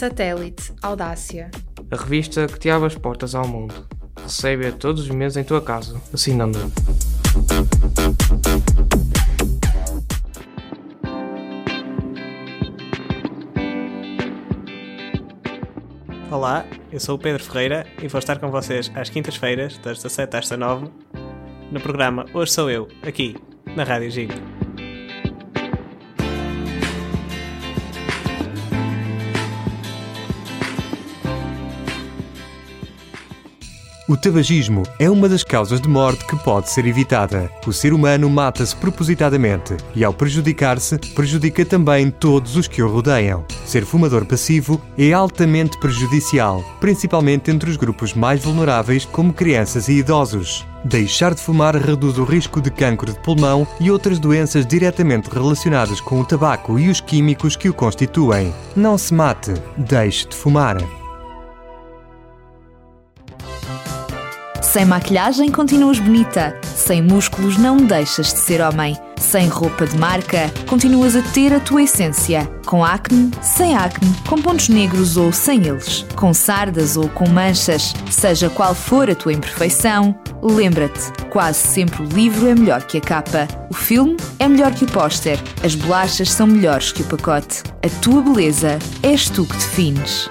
Satélite Audácia. A revista que te abre as portas ao mundo. Recebe-a todos os meses em tua casa, assinando. Olá, eu sou o Pedro Ferreira e vou estar com vocês às quintas-feiras, das 17 às 19, no programa Hoje Sou Eu, aqui, na Rádio Gig. O tabagismo é uma das causas de morte que pode ser evitada. O ser humano mata-se propositadamente e, ao prejudicar-se, prejudica também todos os que o rodeiam. Ser fumador passivo é altamente prejudicial, principalmente entre os grupos mais vulneráveis, como crianças e idosos. Deixar de fumar reduz o risco de cancro de pulmão e outras doenças diretamente relacionadas com o tabaco e os químicos que o constituem. Não se mate, deixe de fumar. Sem maquilhagem continuas bonita. Sem músculos não deixas de ser homem. Sem roupa de marca continuas a ter a tua essência. Com acne, sem acne, com pontos negros ou sem eles. Com sardas ou com manchas. Seja qual for a tua imperfeição, lembra-te: quase sempre o livro é melhor que a capa. O filme é melhor que o póster. As bolachas são melhores que o pacote. A tua beleza és tu que defines.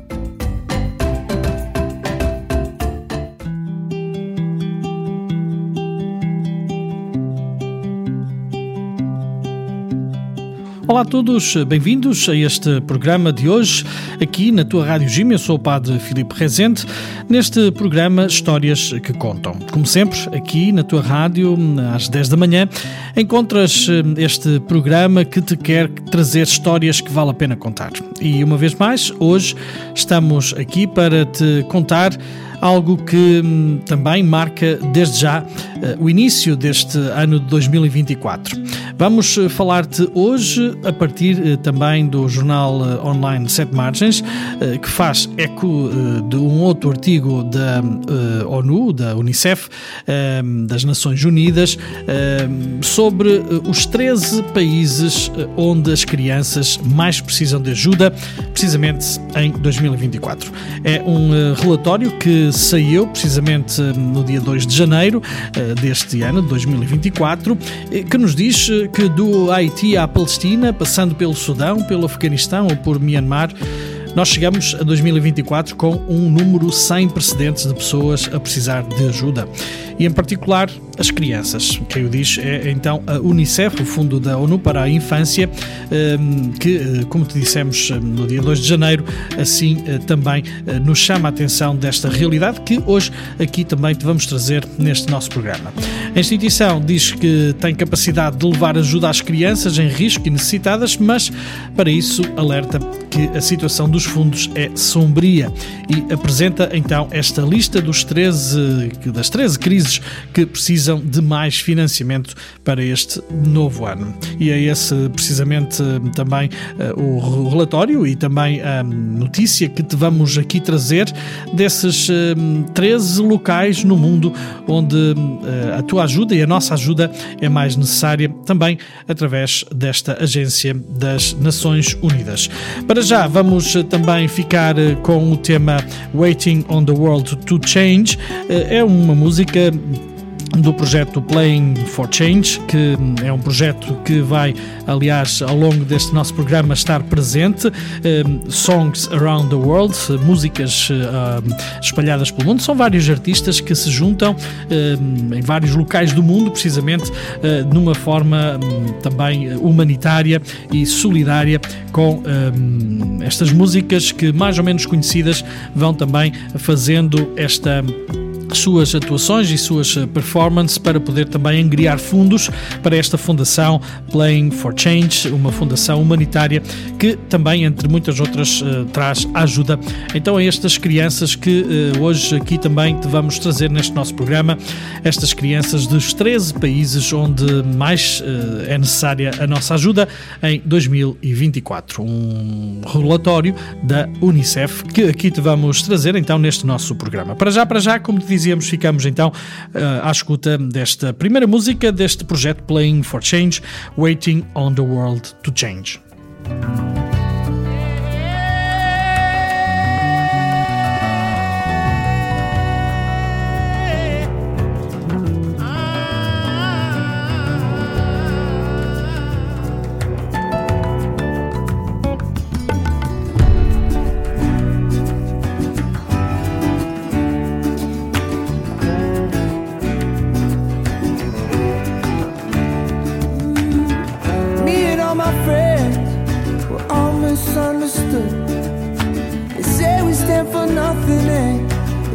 Olá a todos, bem-vindos a este programa de hoje, aqui na tua Rádio Gim. Eu sou o Padre Filipe Rezende. Neste programa, Histórias que Contam. Como sempre, aqui na tua rádio, às 10 da manhã, encontras eh, este programa que te quer trazer histórias que vale a pena contar. E uma vez mais, hoje estamos aqui para te contar algo que hum, também marca desde já eh, o início deste ano de 2024. Vamos eh, falar-te hoje a partir eh, também do jornal online Sete Margens, que faz eco de um outro artigo da ONU, da Unicef, das Nações Unidas, sobre os 13 países onde as crianças mais precisam de ajuda, precisamente em 2024. É um relatório que saiu precisamente no dia 2 de janeiro eh, deste ano, de 2024, eh, que nos diz eh, que do Haiti à Palestina, passando pelo Sudão, pelo Afeganistão ou por Myanmar, nós chegamos a 2024 com um número sem precedentes de pessoas a precisar de ajuda. E em particular as crianças. Quem o diz é então a Unicef, o Fundo da ONU para a Infância, ehm, que, eh, como te dissemos eh, no dia 2 de janeiro, assim eh, também nos chama a atenção desta realidade que hoje aqui também te vamos trazer neste nosso programa. A instituição diz que tem capacidade de levar ajuda às crianças em risco e necessitadas, mas para isso alerta que a situação dos fundos é sombria e apresenta então esta lista dos 13, das 13 crises que precisam de mais financiamento para este novo ano. E é esse precisamente também uh, o relatório e também a notícia que te vamos aqui trazer desses uh, eh, 13 locais no mundo onde uh, a tua ajuda e a nossa ajuda é mais necessária, também através desta agência das Nações Unidas. Para já, vamos também ficar com o tema Waiting on the World to Change. É uma música do projeto Playing for Change, que é um projeto que vai, aliás, ao longo deste nosso programa estar presente. Um, songs Around the World, músicas um, espalhadas pelo mundo. São vários artistas que se juntam um, em vários locais do mundo, precisamente uh, numa forma hum, também humanitária e solidária com estas músicas que, mais ou menos conhecidas, vão também fazendo esta suas atuações e suas performances para poder também angriar fundos para esta fundação Playing for Change, uma fundação humanitária que também, entre muitas outras, traz ajuda então a estas crianças que hoje aqui também te vamos trazer neste nosso programa, estas crianças dos 13 países onde mais é necessária a nossa ajuda em 2024. Um relatório da Unicef que aqui te vamos trazer então neste nosso programa. Para já, para já, como te dizíamos, ficamos então eh, à escuta desta primeira música deste projeto Playing for Change, Waiting on the World to Change.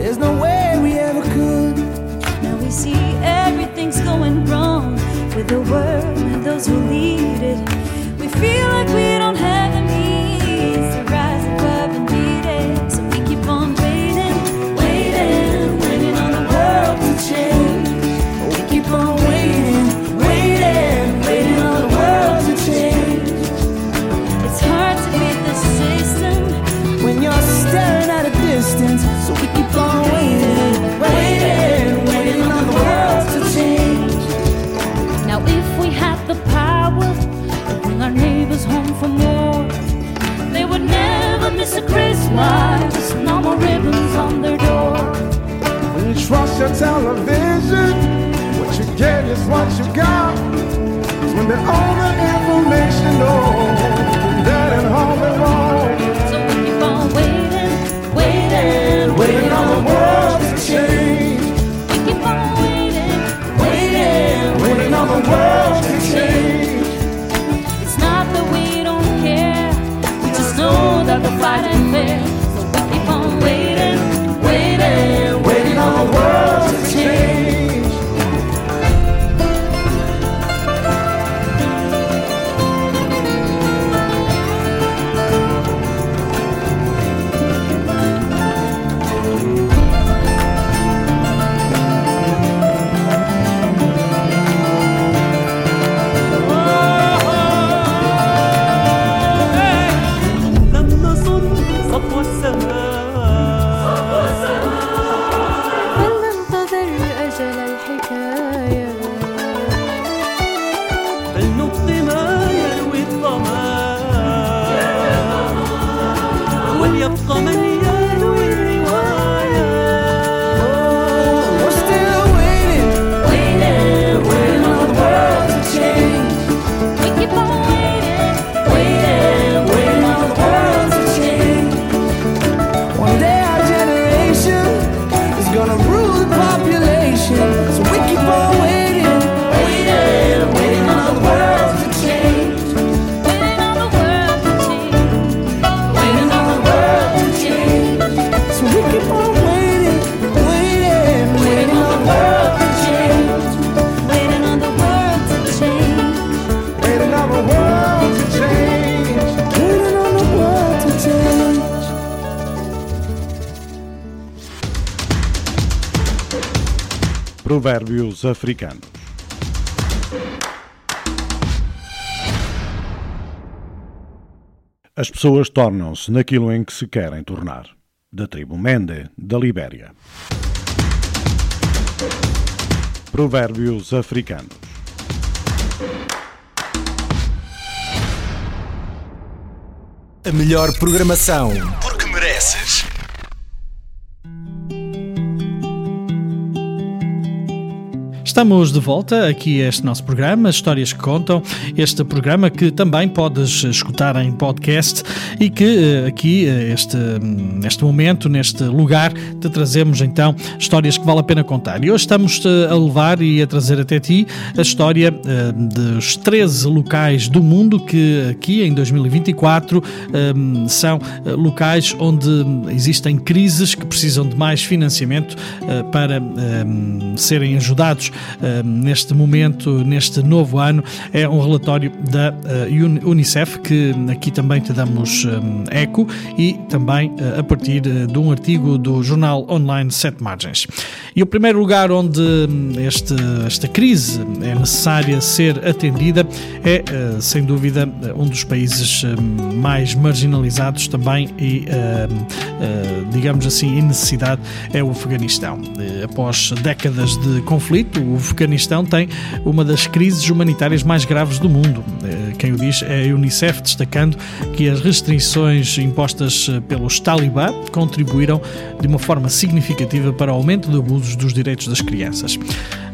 There's no way we ever could. Now we see everything's going wrong with the world and those who lead it. We feel like we it's a Christmas, no more ribbons on their door. When you trust your television, what you get is what you got. When they own the information, oh. right and fair. Provérbios africanos. As pessoas tornam-se naquilo em que se querem tornar. Da tribo Mende, da Libéria. Provérbios africanos. A melhor programação. Estamos de volta aqui a este nosso programa, Histórias que Contam, este programa que também podes escutar em podcast e que eh, aqui, eh, este, neste momento, neste lugar, te trazemos então histórias que vale a pena contar. E hoje estamos eh, a levar e a trazer até ti a história dos 13 locais do mundo que aqui em 2024 são locais onde existem crises que precisam de mais financiamento para serem ajudados neste momento, neste novo ano, é um relatório da uh, Unicef, que aqui também te damos um, eco, e também a partir de um artigo do jornal online Sete Margens. E o primeiro lugar onde hum, este, esta crise é necessária ser atendida é, sem dúvida, um dos países hum, mais marginalizados também e, hum, digamos assim, em necessidade é o Afeganistão. Após décadas de conflito, o Afeganistão tem uma das crises humanitárias mais graves do mundo. Eh, quem o diz é a Unicef, destacando que as restrições impostas eh, pelos talibã contribuíram de uma forma significativa para o aumento de abusos dos direitos das crianças.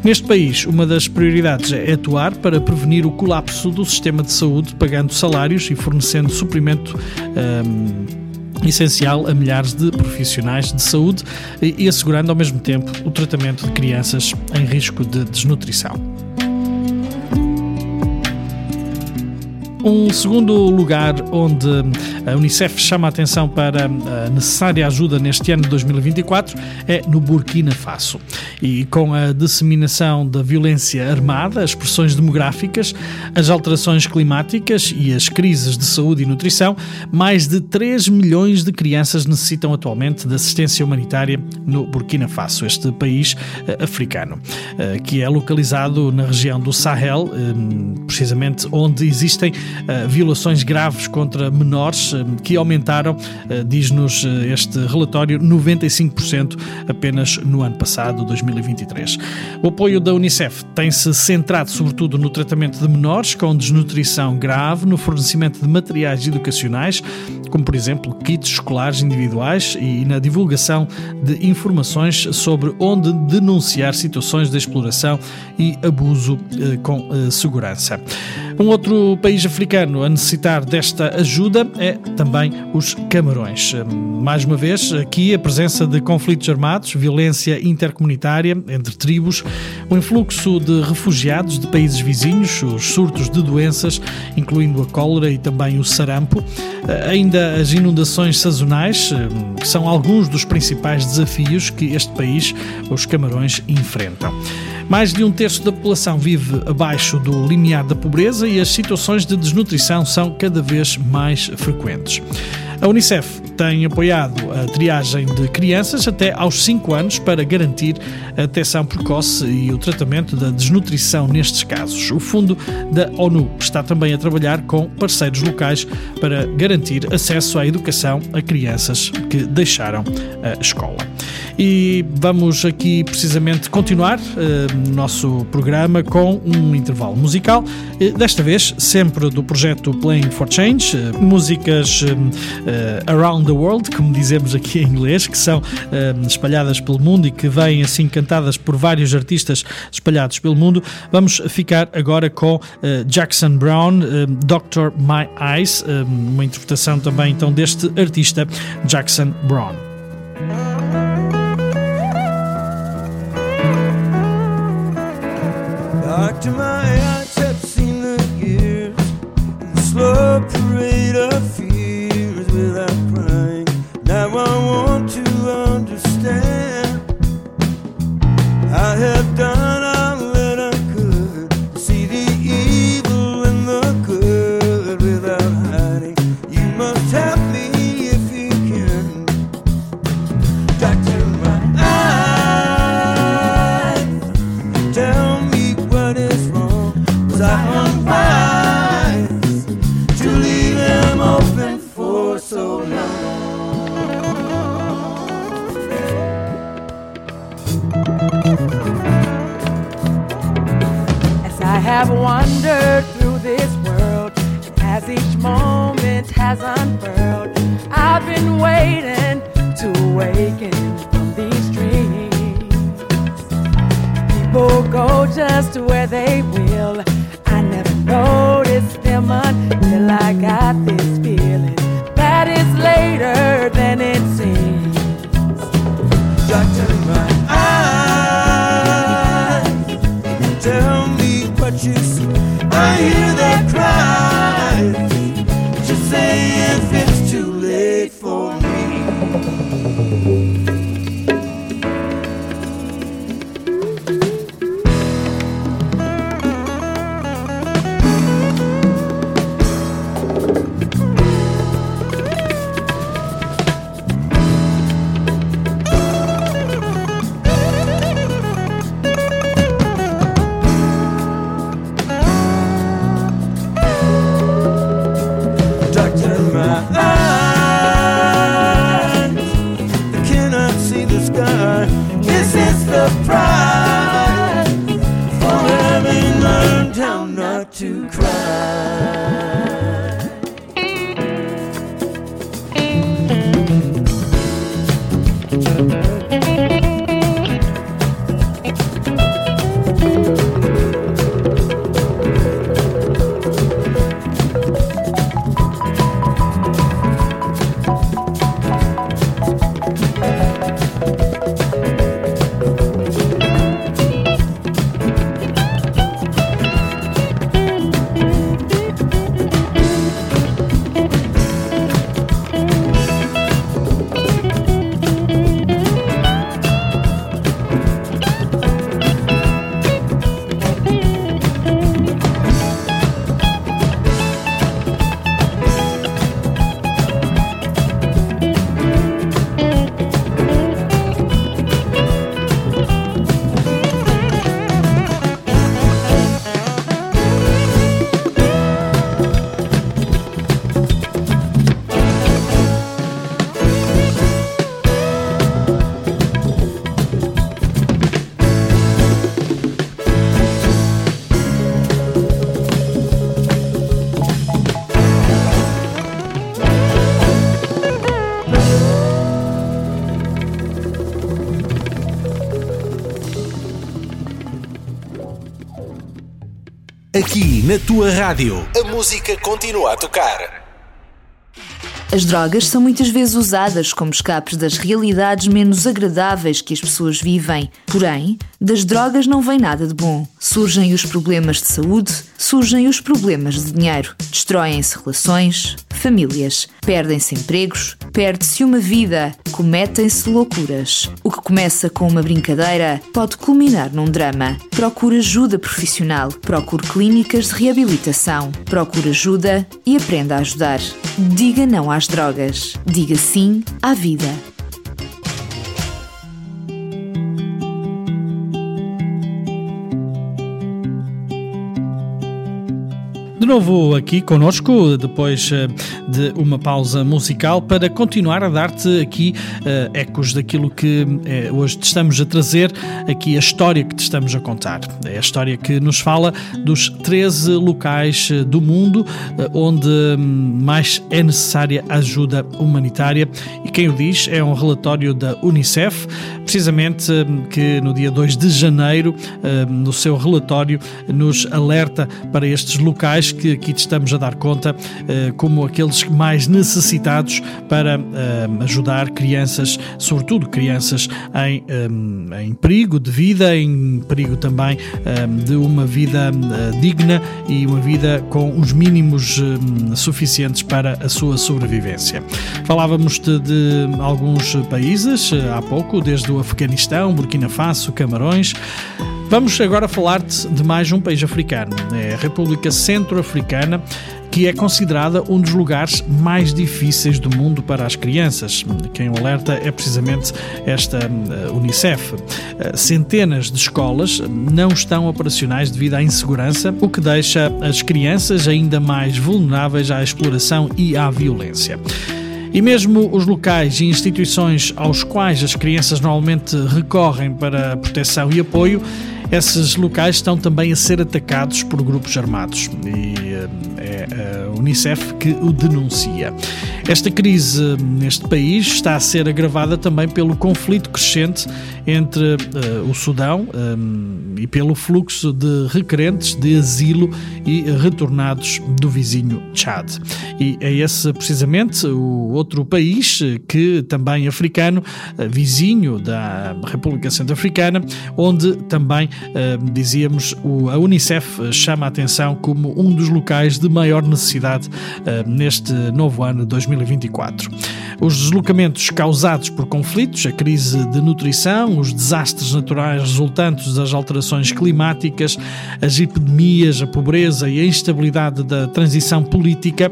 Neste país, uma das prioridades é atuar para prevenir o colapso do sistema de saúde, pagando salários e fornecendo suprimento. Ehm, essencial a milhares de profissionais de saúde e assegurando ao mesmo tempo o tratamento de crianças em risco de desnutrição. Um segundo lugar onde a Unicef chama a atenção para a necessária ajuda neste ano de 2024 é no Burkina Faso. E com a disseminação da violência armada, as pressões demográficas, as alterações climáticas e as crises de saúde e nutrição, mais de 3 milhões de crianças necessitam atualmente de assistência humanitária no Burkina Faso, este país eh, africano, eh, que é localizado na região do Sahel, eh, precisamente onde existem uh, violações graves contra menores uh, que aumentaram, uh, diz-nos este relatório, 95% apenas no ano passado, 2023. O apoio da Unicef tem-se centrado sobretudo no tratamento de menores com desnutrição grave, no fornecimento de materiais educacionais, como por exemplo kits escolares individuais e na divulgação de informações sobre onde denunciar situações de exploração e abuso com segurança. Um outro país africano a necessitar desta ajuda é também os Camarões. Mais uma vez, aqui a presença de conflitos armados, violência intercomunitária entre tribos, o influxo de refugiados de países vizinhos, os surtos de doenças, incluindo a cólera e também o sarampo, ainda as inundações sazonais, que são alguns dos principais desafios que este país, os Camarões, enfrentam. Mais de um terço da população vive abaixo do limiar da pobreza e as situações de desnutrição são cada vez mais frequentes. A Unicef tem apoiado a triagem de crianças até aos 5 anos para garantir a detecção precoce e o tratamento da desnutrição nestes casos. O Fundo da ONU está também a trabalhar com parceiros locais para garantir acesso à educação a crianças que deixaram a escola. E vamos aqui precisamente continuar uh, nosso programa com um intervalo musical, uh, desta vez sempre do projeto Playing for Change, uh, músicas Around the World, como dizemos aqui em inglês, que são espalhadas pelo mundo e que vêm assim cantadas por vários artistas espalhados pelo mundo. Vamos ficar agora com Jackson Brown, Doctor My Eyes, uma interpretação também então deste artista Jackson Brown. Back to my na tua rádio, a música continua a tocar. As drogas são muitas vezes usadas como escapes das realidades menos agradáveis que as pessoas vivem. Porém, das drogas não vem nada de bom. Surgem os problemas de saúde, surgem os problemas de dinheiro. Destroem-se relações, famílias, perdem-se empregos, perde-se uma vida, cometem-se loucuras. O que começa com uma brincadeira pode culminar num drama. Procure ajuda profissional, procure clínicas de reabilitação, procure ajuda e aprenda a ajudar. Diga não às drogas. Diga sim à vida. De novo aqui conosco, depois eh, de uma pausa musical, para continuar a dar-te aqui uh, ecos daquilo que uh, hoje te estamos a trazer, aqui a história que te estamos a contar. É a história que nos fala dos 13 locais do mundo uh, onde hum, mais é necessária ajuda humanitária. E quem o diz é um relatório da Unicef, precisamente hum, que no dia 2 de janeiro, hum, no seu relatório, nos alerta para estes locais que aqui te estamos a dar conta como aqueles mais necessitados para uh, ajudar crianças, sobretudo crianças em, um, em perigo de vida, em perigo também um, de uma vida uh, digna e uma vida com os mínimos um, suficientes para a sua sobrevivência. Falávamos de, de alguns países há pouco, desde o Afeganistão, Burkina Faso, Camarões. Vamos agora falar-te de mais um país africano, é a República Centro-Africana, que é considerada um dos lugares mais difíceis do mundo para as crianças. Quem o alerta é precisamente esta uh, Unicef. Uh, centenas de escolas não estão operacionais devido à insegurança, o que deixa as crianças ainda mais vulneráveis à exploração e à violência. E mesmo os locais e instituições aos quais as crianças normalmente recorrem para proteção e apoio esses locais estão também a ser atacados por grupos armados e é a Unicef que o denuncia. Esta crise neste país está a ser agravada também pelo conflito crescente entre uh, o Sudão um, e pelo fluxo de requerentes de asilo e retornados do vizinho Chad. E é esse precisamente o outro país que também africano, uh, vizinho da República Centro-Africana, onde também, uh, dizíamos, a Unicef chama a atenção como um dos locais de maior necessidade neste novo ano 2024. Os deslocamentos causados por conflitos, a crise de nutrição, os desastres naturais resultantes das alterações climáticas, as epidemias, a pobreza e a instabilidade da transição política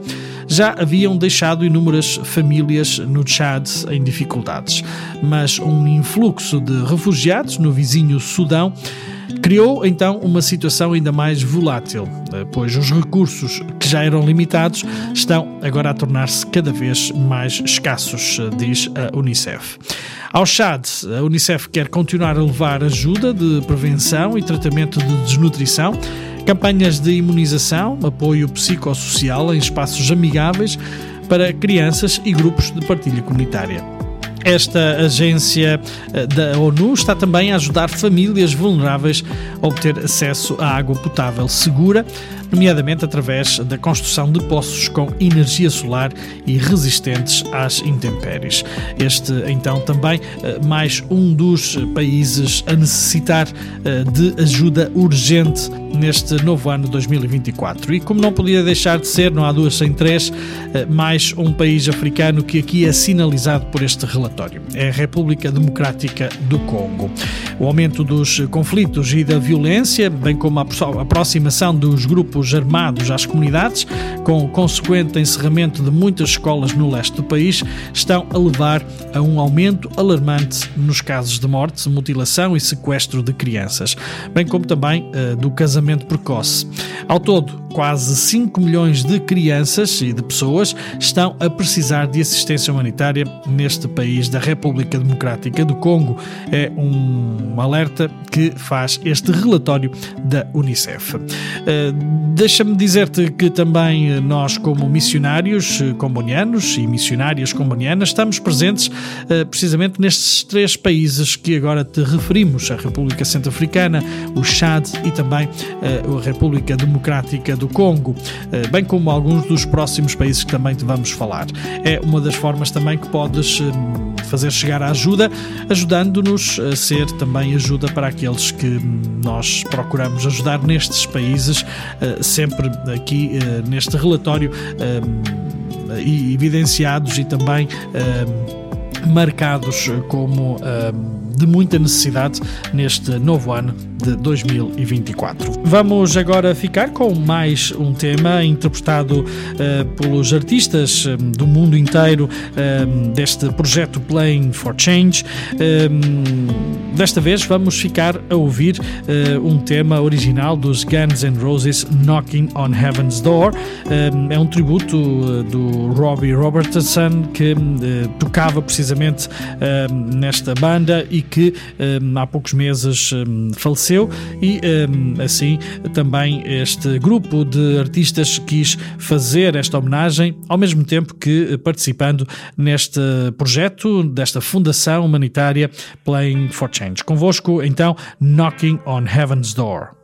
já haviam deixado inúmeras famílias no Chad em dificuldades. Mas um influxo de refugiados no vizinho Sudão Criou então uma situação ainda mais volátil, eh, pois os recursos que já eram limitados estão agora a tornar-se cada vez mais escassos, eh, diz a Unicef. Ao Chad, a Unicef quer continuar a levar ajuda de prevenção e tratamento de desnutrição, campanhas de imunização, apoio psicossocial em espaços amigáveis para crianças e grupos de partilha comunitária. Esta agência eh, da ONU está também a ajudar famílias vulneráveis a obter acesso à água potável segura, nomeadamente através da construção de poços com energia solar e resistentes às intempéries. Este, então, também eh, mais um dos países a necessitar eh, de ajuda urgente neste novo ano 2024. E como não podia deixar de ser, não há duas sem três, eh, mais um país africano que aqui é sinalizado por este relatório. É a República Democrática do Congo. O aumento dos conflitos e da violência, bem como a aproximação dos grupos armados às comunidades, com o consequente encerramento de muitas escolas no leste do país, estão a levar a um aumento alarmante nos casos de morte, mutilação e sequestro de crianças, bem como também uh, do casamento precoce. Ao todo, quase 5 milhões de crianças e de pessoas estão a precisar de assistência humanitária neste país da República Democrática do Congo. É um alerta que faz este relatório da Unicef. Uh, Deixa-me dizer-te que também nós, como missionários combonianos e missionárias combonianas, estamos presentes uh, precisamente nestes três países que agora te referimos: a República Centro-Africana, o Chad e também uh, a República Democrática do Congo, uh, bem como alguns dos próximos países que também te vamos falar. É uma das formas também que podes fazer chegar a ajuda, ajudando-nos a ser também ajuda para aqueles que nós procuramos ajudar nestes países, sempre aqui uh, neste relatório evidenciados e também marcados como de muita necessidade neste novo ano de 2024. Vamos agora ficar com mais um tema interpretado uh, pelos artistas um, do mundo inteiro um, deste projeto Playing for Change. Um, desta vez vamos ficar a ouvir uh, um tema original dos Guns N' Roses, Knocking on Heaven's Door. é um tributo uh, do Robbie Robertson que tocava precisamente nesta banda e que há poucos meses faleceu aconteceu e um, assim também este grupo de artistas quis fazer esta homenagem, ao mesmo tempo que participando neste projeto, desta fundação humanitária Playing for Change. Convosco, então, Knocking on Heaven's Door.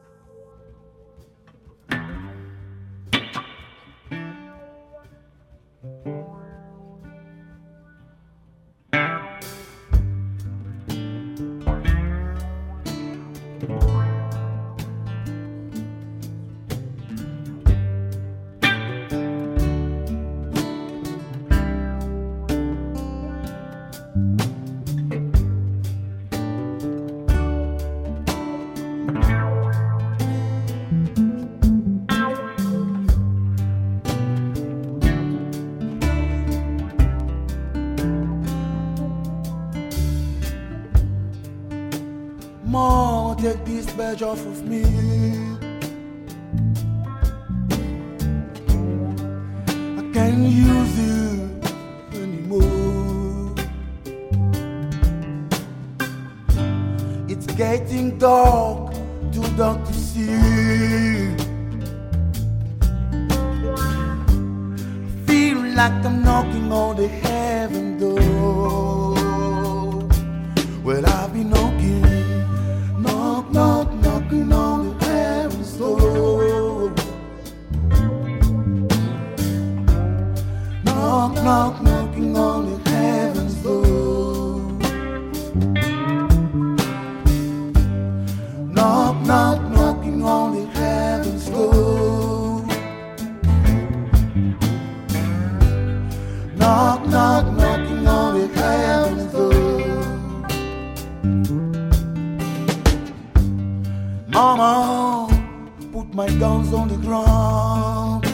My guns on the ground.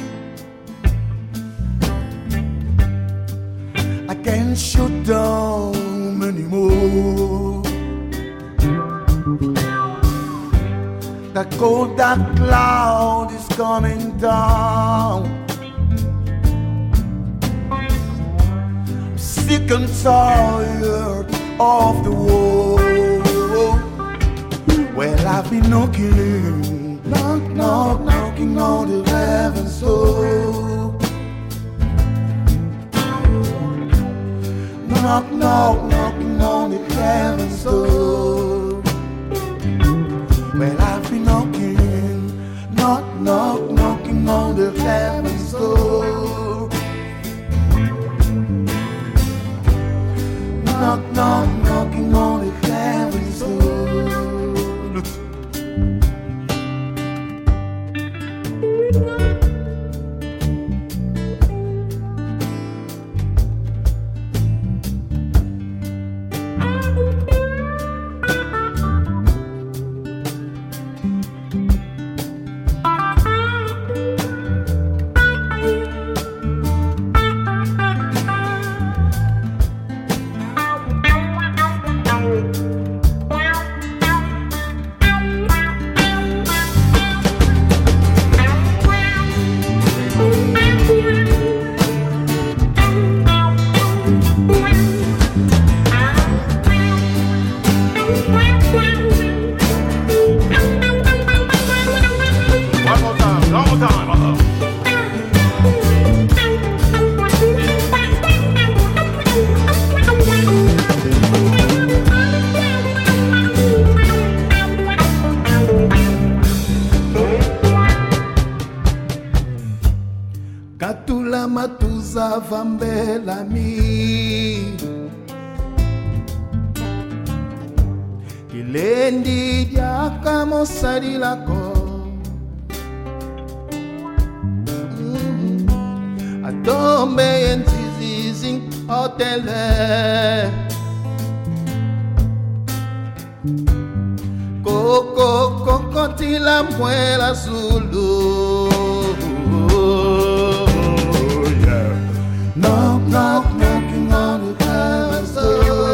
I can't shoot down anymore. The cold dark cloud is coming down. I'm Sick and tired of the war. Well, I've been knocking, knock, knock, knocking on the heaven's door. Knock, knock, knocking on the heaven's door. Well, I've been knocking, knock, knock, knocking on the heaven's door. Knock, knock, knocking on Van Bellamy. Ilendi diaka mosalilako mm-hmm. Atombe yenzizizi otele. Koko kokotila muela zulu. Heaven's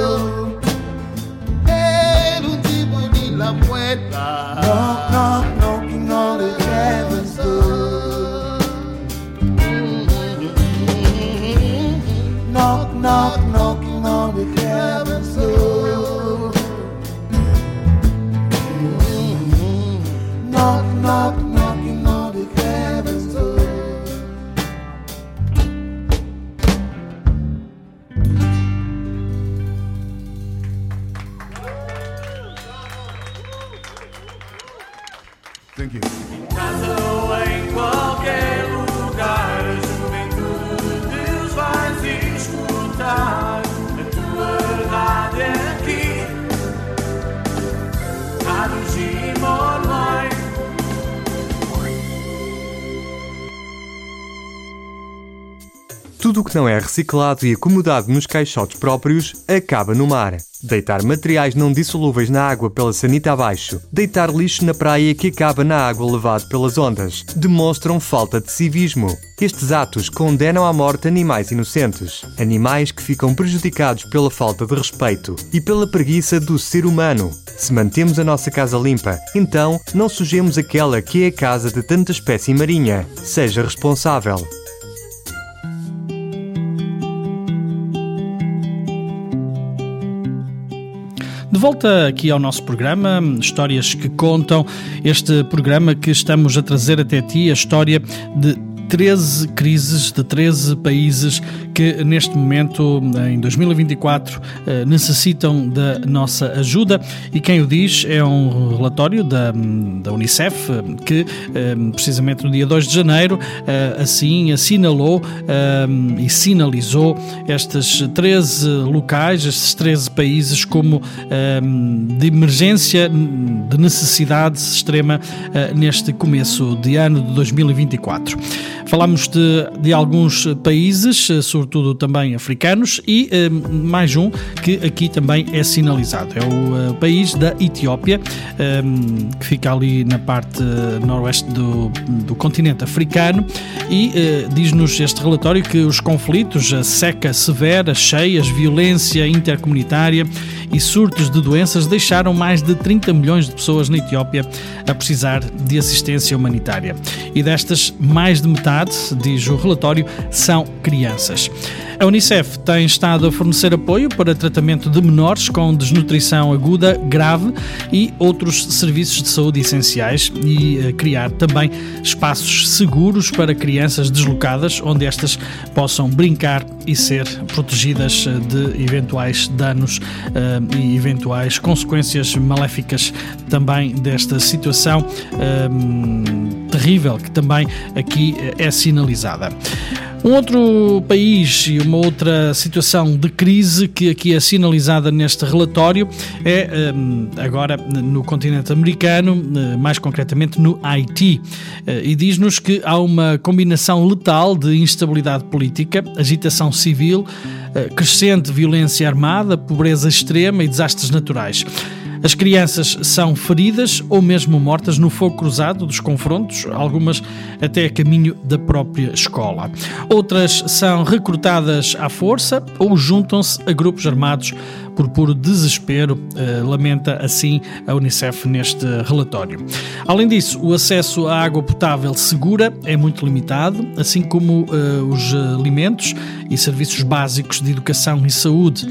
Tudo o que não é reciclado e acomodado nos caixotes próprios acaba no mar. Deitar materiais não dissolúveis na água pela sanita abaixo, deitar lixo na praia que acaba na água levado pelas ondas, demonstram falta de civismo. Estes atos condenam à morte animais inocentes, animais que ficam prejudicados pela falta de respeito e pela preguiça do ser humano. Se mantemos a nossa casa limpa, então não sujemos aquela que é a casa de tanta espécie marinha. Seja responsável. De volta aqui ao nosso programa, Histórias que Contam, este programa que estamos a trazer até ti, a história de 13 crises de 13 países que neste momento, em 2024, eh, necessitam da nossa ajuda. E quem o diz é um relatório da, da Unicef que, eh, precisamente no dia 2 de janeiro, eh, assim assinalou e sinalizou estes 13 locais, estes 13 países, como de emergência, de necessidade extrema neste começo de ano de 2024. Falamos de, de alguns países, eh, sobretudo também africanos, e eh, mais um que aqui também é sinalizado. É o uh, país da Etiópia, um, que fica ali na parte noroeste do, do continente africano, e diz-nos este relatório que os conflitos, a seca severa, cheias, violência intercomunitária e surtos de doenças deixaram mais de 30 milhões de pessoas na Etiópia a precisar de assistência humanitária. E destas, mais de metade diz o relatório, são crianças. A Unicef tem estado a fornecer apoio para tratamento de menores com desnutrição aguda grave e outros serviços de saúde essenciais e a criar também espaços seguros para crianças deslocadas onde estas possam brincar e ser protegidas de eventuais danos uh, e eventuais consequências maléficas também desta situação uh, terrível que também aqui é sinalizada. Um outro país e uma outra situação de crise que aqui é sinalizada neste relatório é hum, agora no continente americano, eh, mais concretamente no Haiti. Eh, e diz-nos que há uma combinação letal de instabilidade política, agitação civil, eh, crescente violência armada, pobreza extrema e desastres naturais. As crianças são feridas ou mesmo mortas no fogo cruzado dos confrontos, algumas até a caminho da própria escola. Outras são recrutadas à força ou juntam-se a grupos armados por puro desespero, eh, lamenta assim a Unicef neste relatório. Além disso, o acesso à água potável segura é muito limitado, assim como eh, os alimentos e serviços básicos de educação e saúde.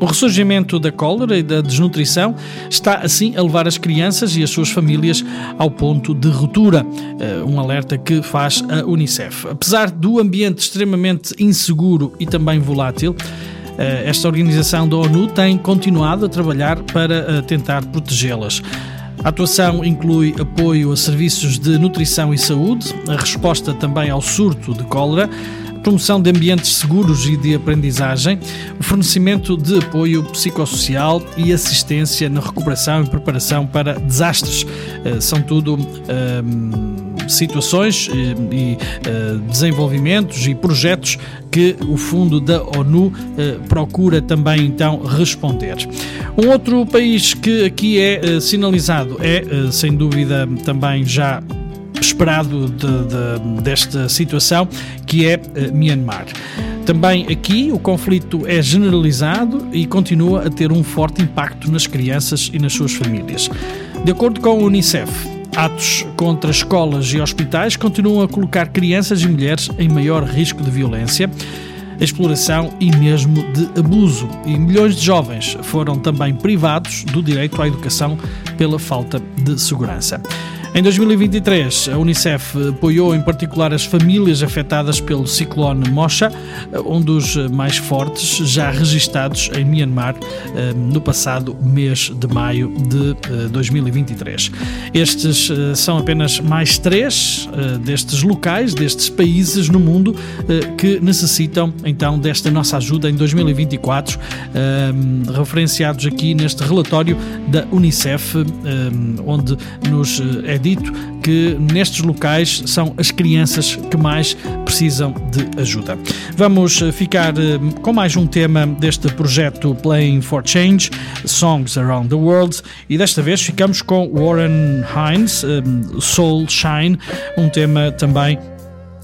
O ressurgimento da cólera e da desnutrição está assim a levar as crianças e as suas famílias ao ponto de ruptura, eh, um alerta que faz a Unicef. Apesar do ambiente extremamente inseguro e também volátil, eh, esta organização da ONU tem continuado a trabalhar para eh, tentar protegê-las. A atuação inclui apoio a serviços de nutrição e saúde, a resposta também ao surto de cólera, promoção de ambientes seguros e de aprendizagem, o fornecimento de apoio psicossocial e assistência na recuperação e preparação para desastres. Uh, são tudo uh, situações uh, e desenvolvimentos e projetos que o Fundo da ONU procura também então responder. Um outro país que aqui é sinalizado é, sem dúvida, também já esperado de, de, desta situação, que é uh, Myanmar. Também aqui o conflito é generalizado e continua a ter um forte impacto nas crianças e nas suas famílias. De acordo com a Unicef, atos contra escolas e hospitais continuam a colocar crianças e mulheres em maior risco de violência exploração e mesmo de abuso. E milhões de jovens foram também privados do direito à educação pela falta de segurança. Em 2023, a Unicef apoiou em particular as famílias afetadas pelo ciclone Mosha, um dos mais fortes já registados em Myanmar eh, no passado mês de maio de 2023. Eh, Estes eh, são apenas mais três destes locais, destes países no mundo que necessitam então desta nossa ajuda em 2024, referenciados aqui neste relatório da Unicef, onde nos é dito que nestes locais são as crianças que mais precisam de ajuda. Vamos eh, ficar eh, com mais um tema deste projeto Playing for Change, Songs Around the World, e desta vez ficamos com Warren Hines, eh, Soul Shine, um tema também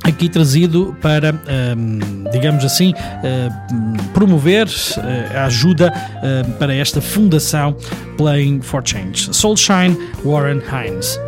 aqui trazido para, digamos assim, promover a ajuda para esta fundação Playing for Change. Soulshine, Warren Hines.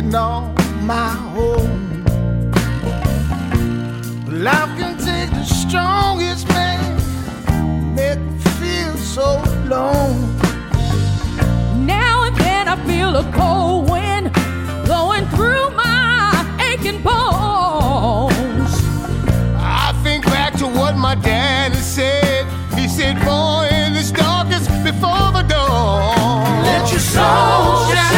getting on my own. Life can take the strongest man, make me feel so alone. Now and then I feel a cold wind blowing through my aching bones. I think back to what my dad said. He said, "Boy, in the darkest before the dawn, let your soul shine."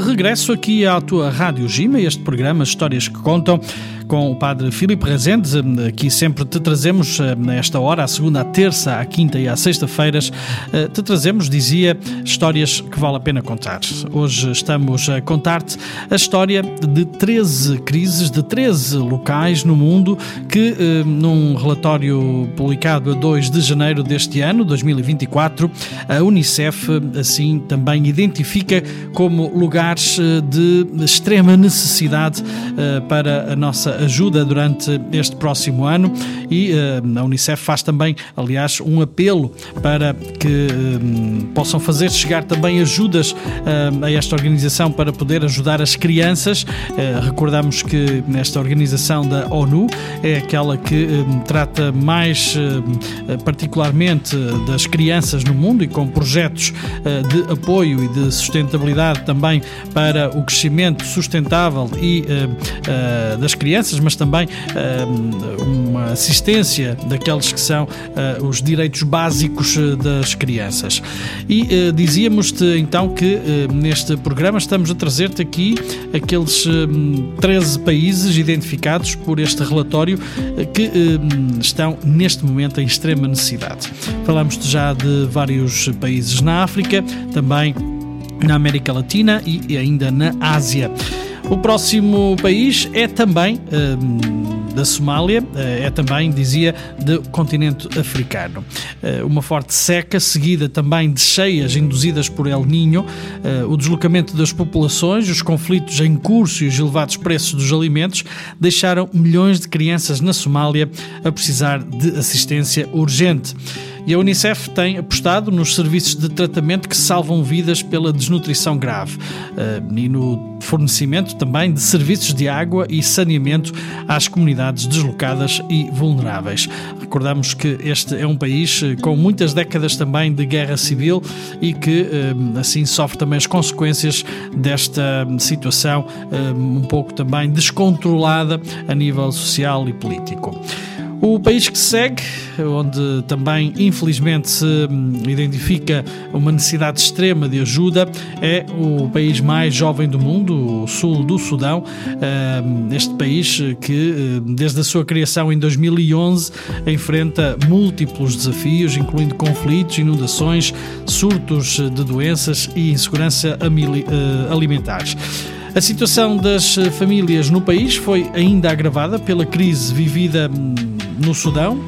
Regresso aqui à tua Rádio Gima, este programa Histórias que Contam, com o Padre Filipe Rezendes. Aqui sempre te trazemos, nesta hora, à segunda, à terça, à quinta e à sexta-feiras, te trazemos, dizia, histórias que vale a pena contar. Hoje estamos a contar-te a história de 13 crises, de 13 locais no mundo que, num relatório publicado a 2 de janeiro deste ano, 2024, a Unicef assim também identifica como lugares de extrema necessidade para a nossa ajuda durante este próximo ano e uh, a Unicef faz também, aliás, um apelo para que um, possam fazer chegar também ajudas uh, a esta organização para poder ajudar as crianças. Recordamos que nesta organização da ONU é aquela que trata mais particularmente das crianças no mundo e com projetos de apoio e de sustentabilidade também para o crescimento sustentável e das crianças mas também uh, uma assistência daqueles que são uh, os direitos básicos das crianças. E uh, dizíamos-te então que neste programa estamos a trazer-te aqui aqueles 13 países identificados por este relatório que estão neste momento em extrema necessidade. Falamos-te já de vários países na África, também na América Latina e ainda na Ásia. O próximo país é também um, da Somália, é também, dizia, do continente africano. Uma forte seca, seguida também de cheias induzidas por El Ninho, o deslocamento das populações, os conflitos em curso e os elevados preços dos alimentos deixaram milhões de crianças na Somália a precisar de assistência urgente. E a Unicef tem apostado nos serviços de tratamento que salvam vidas pela desnutrição grave uh, e no fornecimento também de serviços de água e saneamento às comunidades deslocadas e vulneráveis. Recordamos que este é um país eh, com muitas décadas também de guerra civil e que uh, assim sofre também as consequências desta situação uh, um pouco também descontrolada a nível social e político. O país que segue, onde também infelizmente se hum, identifica uma necessidade extrema de ajuda, é o país mais jovem do mundo, o sul do Sudão. Hum, este país que, hum, desde a sua criação em 2011, enfrenta múltiplos desafios, incluindo conflitos, inundações, surtos de doenças e insegurança eh, alimentares. A situação das famílias no país foi ainda agravada pela crise vivida no Sudão,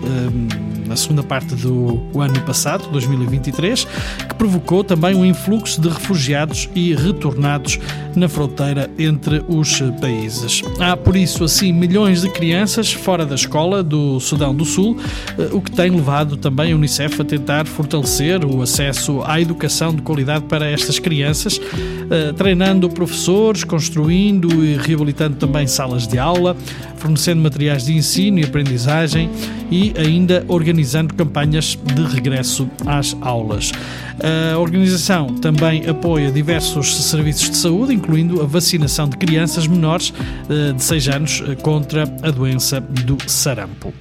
na segunda parte do ano passado, 2023, que provocou também um influxo de refugiados e retornados na fronteira entre os países. Há, por isso, assim, milhões de crianças fora da escola do Sudão do Sul, eh, o que tem levado também a Unicef a tentar fortalecer o acesso à educação de qualidade para estas crianças, eh, treinando professores, construindo e reabilitando também salas de aula, fornecendo materiais de ensino e aprendizagem e ainda organizando campanhas de regresso às aulas. A organização também apoia diversos serviços de saúde, incluindo a vacinação de crianças menores eh, de 6 anos eh, contra a doença do sarampo.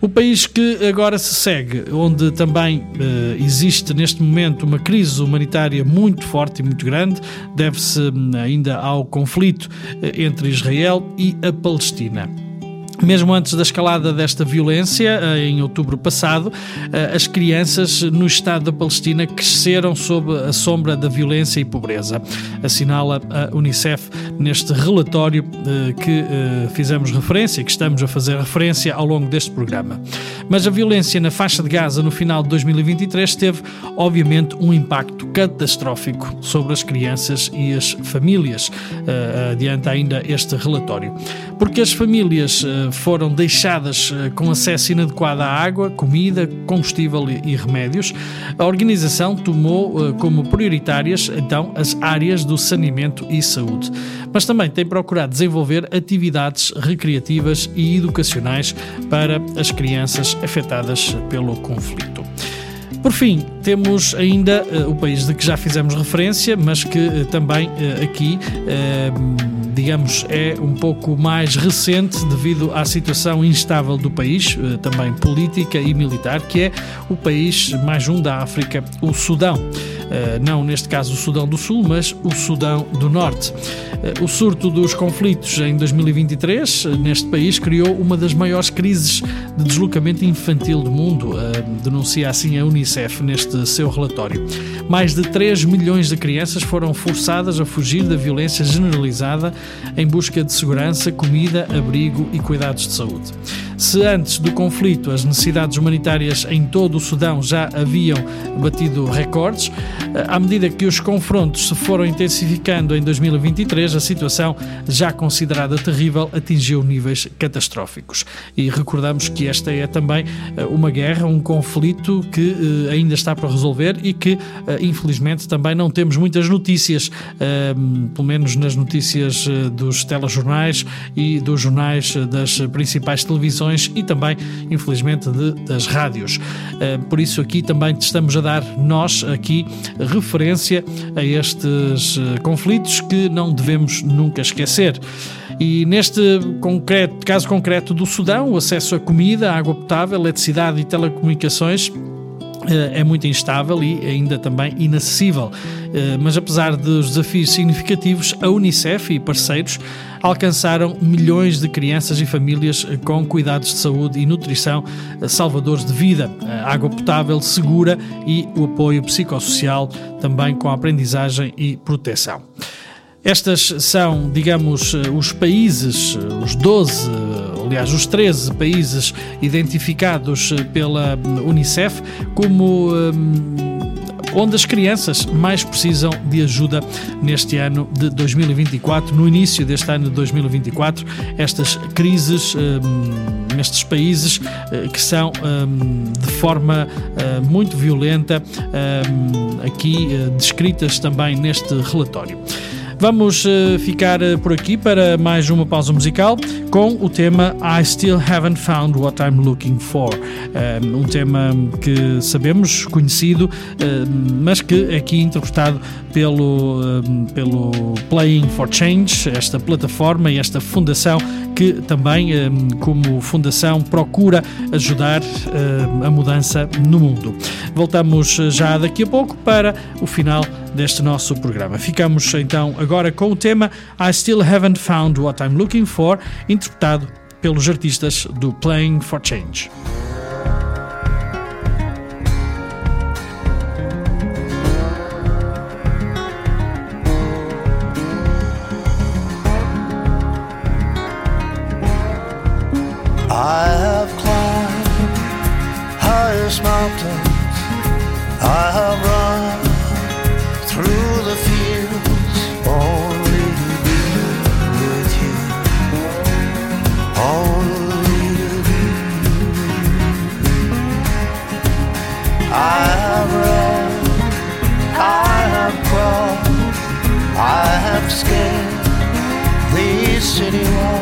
O país que agora se segue, onde também uh, existe neste momento uma crise humanitária muito forte e muito grande, deve-se hum, ainda ao conflito entre Israel e a Palestina. Mesmo antes da escalada desta violência, eh, em outubro passado, eh, as crianças no Estado da Palestina cresceram sob a sombra da violência e pobreza. Assinala a Unicef neste relatório eh, que fizemos referência, que estamos a fazer referência ao longo deste programa. Mas a violência na faixa de Gaza no final de 2023 teve, obviamente, um impacto catastrófico sobre as crianças e as famílias. Adianta ainda este relatório. Porque as famílias foram deixadas eh, com acesso inadequado à água, comida, combustível e remédios. A organização tomou eh, como prioritárias então as áreas do saneamento e saúde, mas também tem procurado desenvolver atividades recreativas e educacionais para as crianças afetadas pelo conflito. Por fim, temos ainda uh, o país de que já fizemos referência, mas que uh, também uh, aqui, digamos, é um pouco mais recente devido à situação instável do país, também política e militar, que é o país mais um da África, o Sudão. Não neste caso o Sudão do Sul, mas o Sudão do Norte. O surto dos conflitos em 2023 neste país criou uma das maiores crises de deslocamento infantil do mundo, denuncia assim a Unicef neste seu relatório. Mais de 3 milhões de crianças foram forçadas a fugir da violência generalizada em busca de segurança, comida, abrigo e cuidados de saúde. Se antes do conflito as necessidades humanitárias em todo o Sudão já haviam batido recordes, à medida que os confrontos se foram intensificando em 2023, a situação, já considerada terrível, atingiu níveis catastróficos. E recordamos que esta é também eh, uma guerra, um conflito que eh, ainda está para resolver e que, eh, infelizmente, também não temos muitas notícias, pelo menos nas notícias dos telejornais e dos jornais das principais televisões e também, infelizmente, de, das rádios. Por isso, aqui também estamos a dar, nós, aqui, referência a estes conflitos que não devemos nunca esquecer. E neste concreto, caso concreto do Sudão, o acesso a comida, água potável, eletricidade e telecomunicações é muito instável e ainda também inacessível. Mas apesar dos desafios significativos, a Unicef e parceiros alcançaram milhões de crianças e famílias com cuidados de saúde e nutrição salvadores de vida, água potável segura e o apoio psicossocial também com aprendizagem e proteção. Estas são, digamos, os países, os 12, aliás, os 13 países identificados pela Unicef como hum, onde as crianças mais precisam de ajuda neste ano de 2024, no início deste ano de 2024, estas crises hum, nestes países uh, que são um, de forma uh, muito violenta, um, aqui uh, descritas também neste relatório. Vamos uh, ficar uh, por aqui para mais uma pausa musical com o tema I Still Haven't Found What I'm Looking For. Uh, um tema que sabemos, conhecido, mas que aqui interpretado pelo, pelo Playing for Change, esta plataforma e esta fundação que também, como fundação, procura ajudar a mudança no mundo. Voltamos já daqui a pouco para o final deste nosso programa. Ficamos então agora com o tema I Still Haven't Found What I'm Looking For, interpretado pelos artistas do Playing for Change. anyone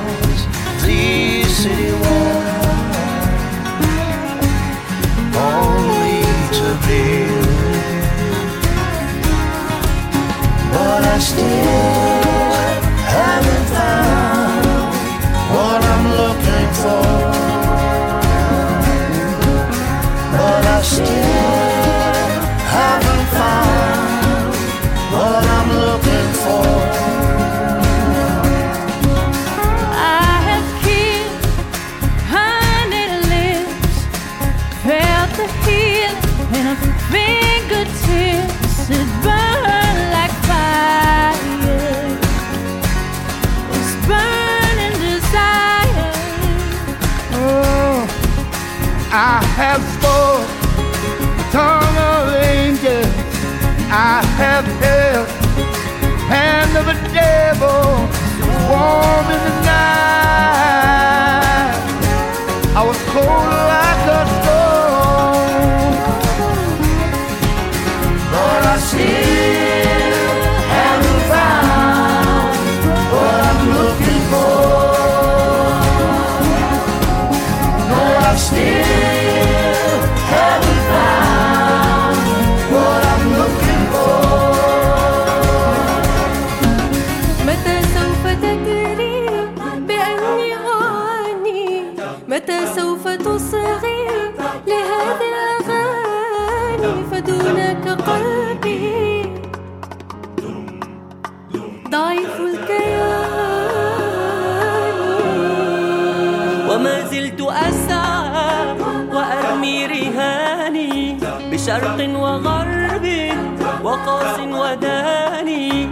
بشرق وغرب وقاص وداني.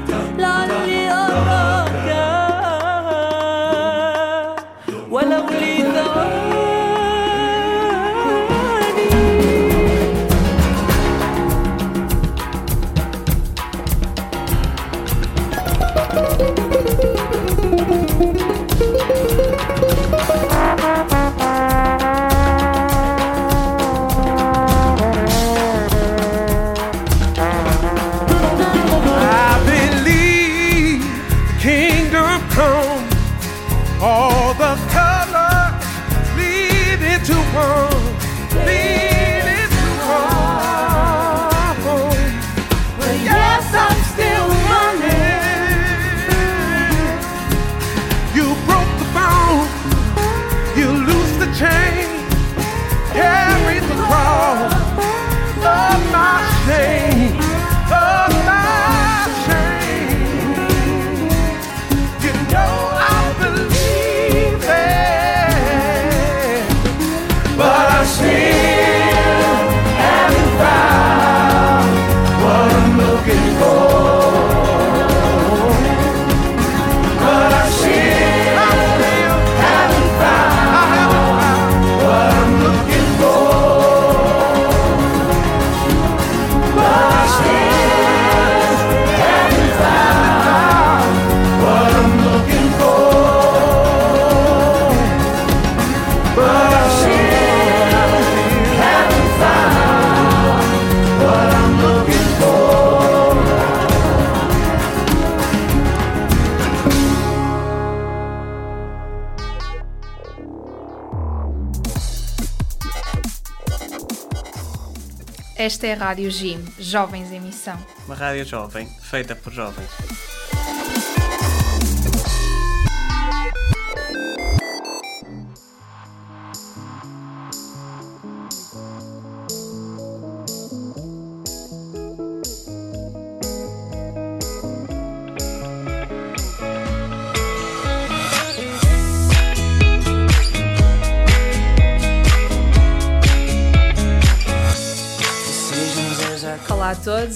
Esta é a Rádio Jim, Jovens em Missão. Uma rádio jovem, feita por jovens.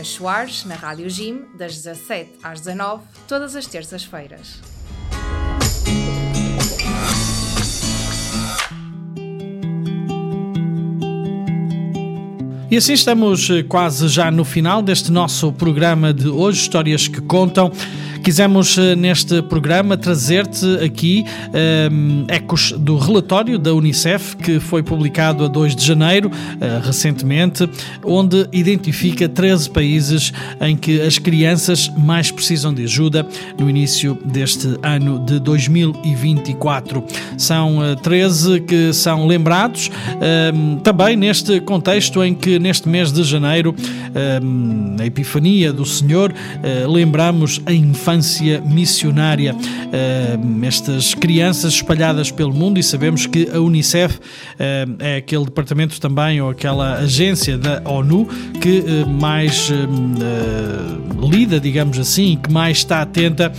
Inês Soares, na Rádio Jim, das 17 às 19, todas as terças-feiras. E assim estamos eh, quase já no final deste nosso programa de hoje, Histórias que Contam. Quisemos eh, neste programa trazer-te aqui um, ecos do relatório da Unicef que foi publicado a 2 de janeiro, uh, recentemente, onde identifica 13 países em que as crianças mais precisam de ajuda no início deste ano de 2024. São uh, 13 que são lembrados um, também neste contexto em que neste mês de janeiro, um, na Epifania do Senhor, uh, lembramos a infância missionária. Uh, estas crianças espalhadas pelo mundo e sabemos que a Unicef uh, é aquele departamento também ou aquela agência da ONU que uh, mais lida, digamos assim, que mais está atenta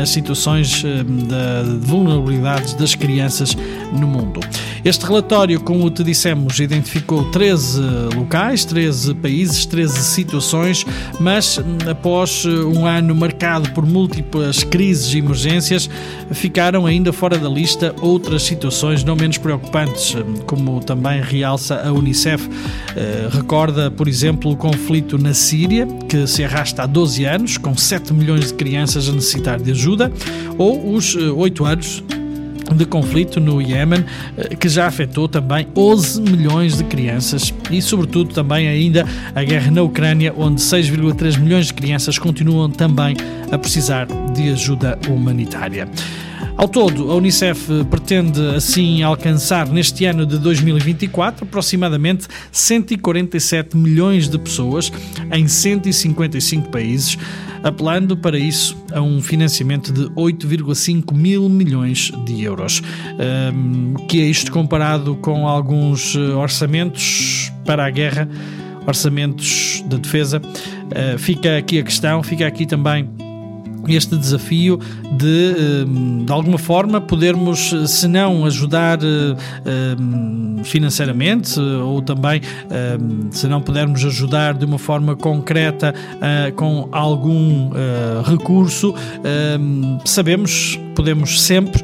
às situações de vulnerabilidades das crianças no mundo. Este relatório, como te dissemos, identificou 13 locais, 13 países, 13 situações, mas hum, após um ano marcado por múltiplas crises e emergências, ficaram ainda fora da lista outras situações não menos preocupantes, como também realça a Unicef. Recorda, por exemplo, o conflito na Síria, que se arrasta há 12 anos, com 7 milhões de crianças a necessitar de ajuda, ou os 8 anos de conflito no Iémen, eh, que já afetou também 11 milhões de crianças e, sobretudo, também ainda a guerra na Ucrânia, onde 6,3 milhões de crianças continuam também a precisar de ajuda humanitária. Ao todo, a Unicef pretende assim alcançar neste ano de 2024 aproximadamente 147 milhões de pessoas em 155 países, apelando para isso a um financiamento de 8,5 mil milhões de euros. Um, que é isto comparado com alguns eh, orçamentos para a guerra, orçamentos de defesa? Uh, fica aqui a questão, fica aqui também este desafio de, de alguma forma, podermos, se não ajudar financeiramente, ou também, se não pudermos ajudar de uma forma concreta com algum recurso, sabemos, podemos sempre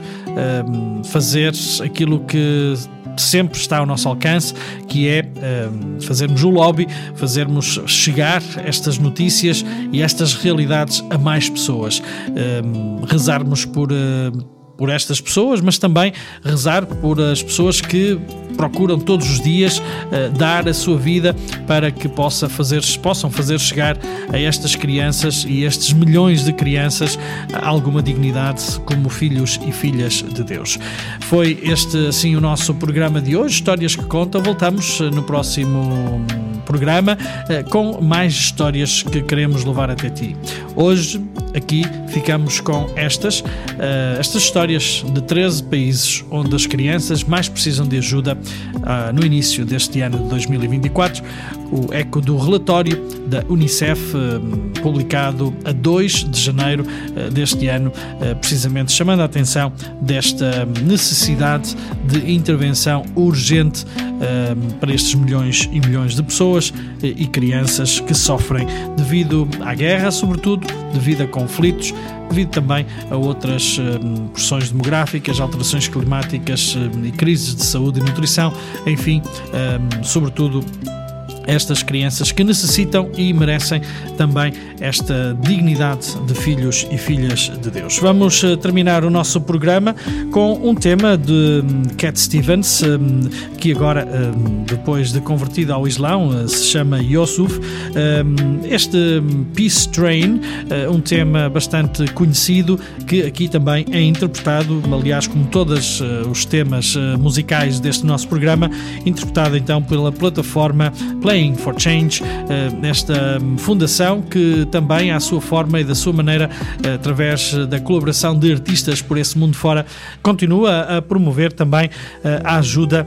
fazer aquilo que sempre está ao nosso alcance, que é uh, fazermos o lobby, fazermos chegar estas notícias e estas realidades a mais pessoas, uh, rezarmos por. Uh, por estas pessoas, mas também rezar por as pessoas que procuram todos os dias uh, dar a sua vida para que possa fazer, possam fazer chegar a estas crianças e estes milhões de crianças alguma dignidade como filhos e filhas de Deus. Foi este assim o nosso programa de hoje, Histórias que Contam. Voltamos no próximo programa uh, com mais histórias que queremos levar até ti. Hoje, aqui, ficamos com estas, uh, estas histórias de 13 países onde as crianças mais precisam de ajuda uh, no início deste ano de 2024, o eco do relatório da Unicef, uh, publicado a 2 de janeiro uh, deste ano, precisamente chamando a atenção desta necessidade de intervenção urgente para estes milhões e milhões de pessoas e crianças que sofrem devido à guerra, sobretudo devido a conflitos devido também a outras pressões demográficas, alterações climáticas e crises de saúde e nutrição, enfim, sobretudo estas crianças que necessitam e merecem também esta dignidade de filhos e filhas de Deus. Vamos eh, terminar o nosso programa com um tema de hum, Cat Stevens, hum, que agora, hum, depois de convertida ao Islão, eh, se chama Yosuf. Este Peace Train, eh, um tema bastante conhecido, que aqui também é interpretado, aliás, como todos os temas musicais deste nosso programa, interpretado então pela plataforma Play Playing for Change, eh, fundação que também, à sua forma e da sua maneira, eh, através da colaboração de artistas por esse mundo fora, continua a promover também eh, a ajuda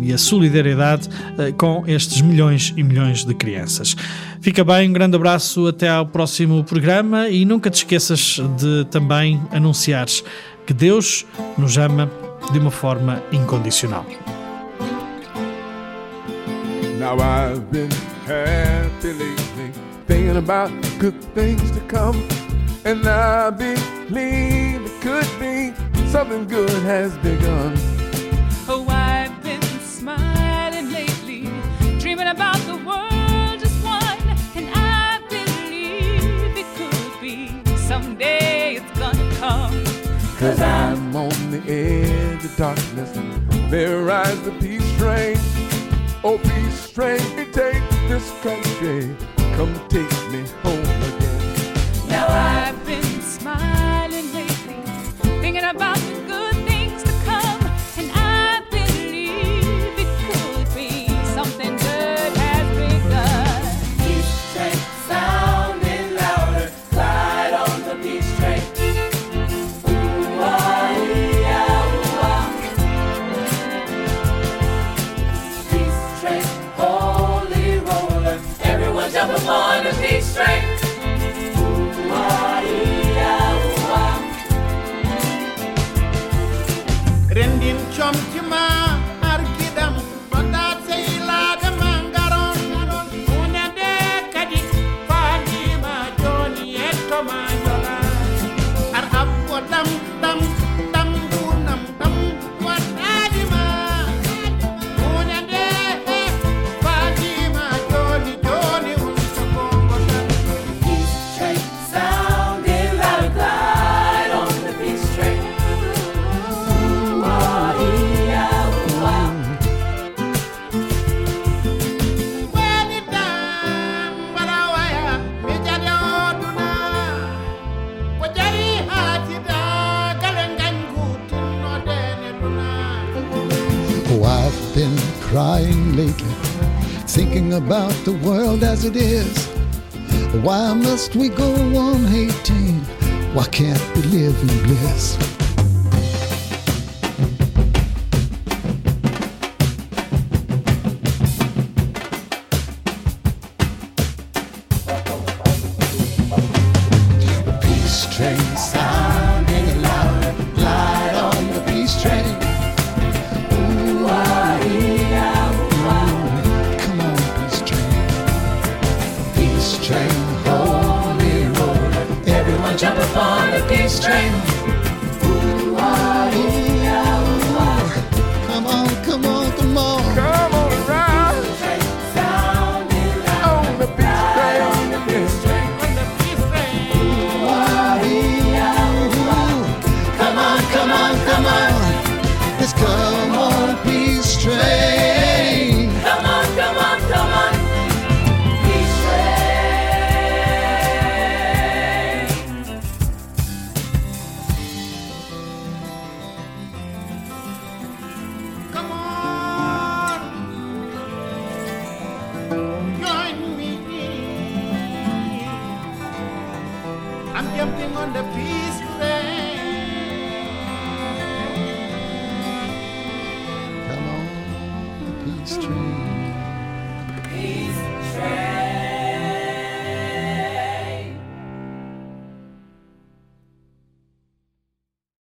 e a solidariedade com estes milhões e milhões de crianças. Fica bem, um grande abraço, até ao próximo programa e nunca te esqueças de também anunciares que Deus nos ama de uma forma incondicional. Now I've been happy lately, thinking about good things to come. And I believe it could be something good has begun. Oh, I've been smiling lately, dreaming about the world just one. And I believe it could be someday it's gonna come. Cause I'm on the edge of darkness, there rides the peace train. Oh, be strength, take this country. Come take me home again. Now I've been about the world as it is. Why must we go on hating? Why can't we live in bliss?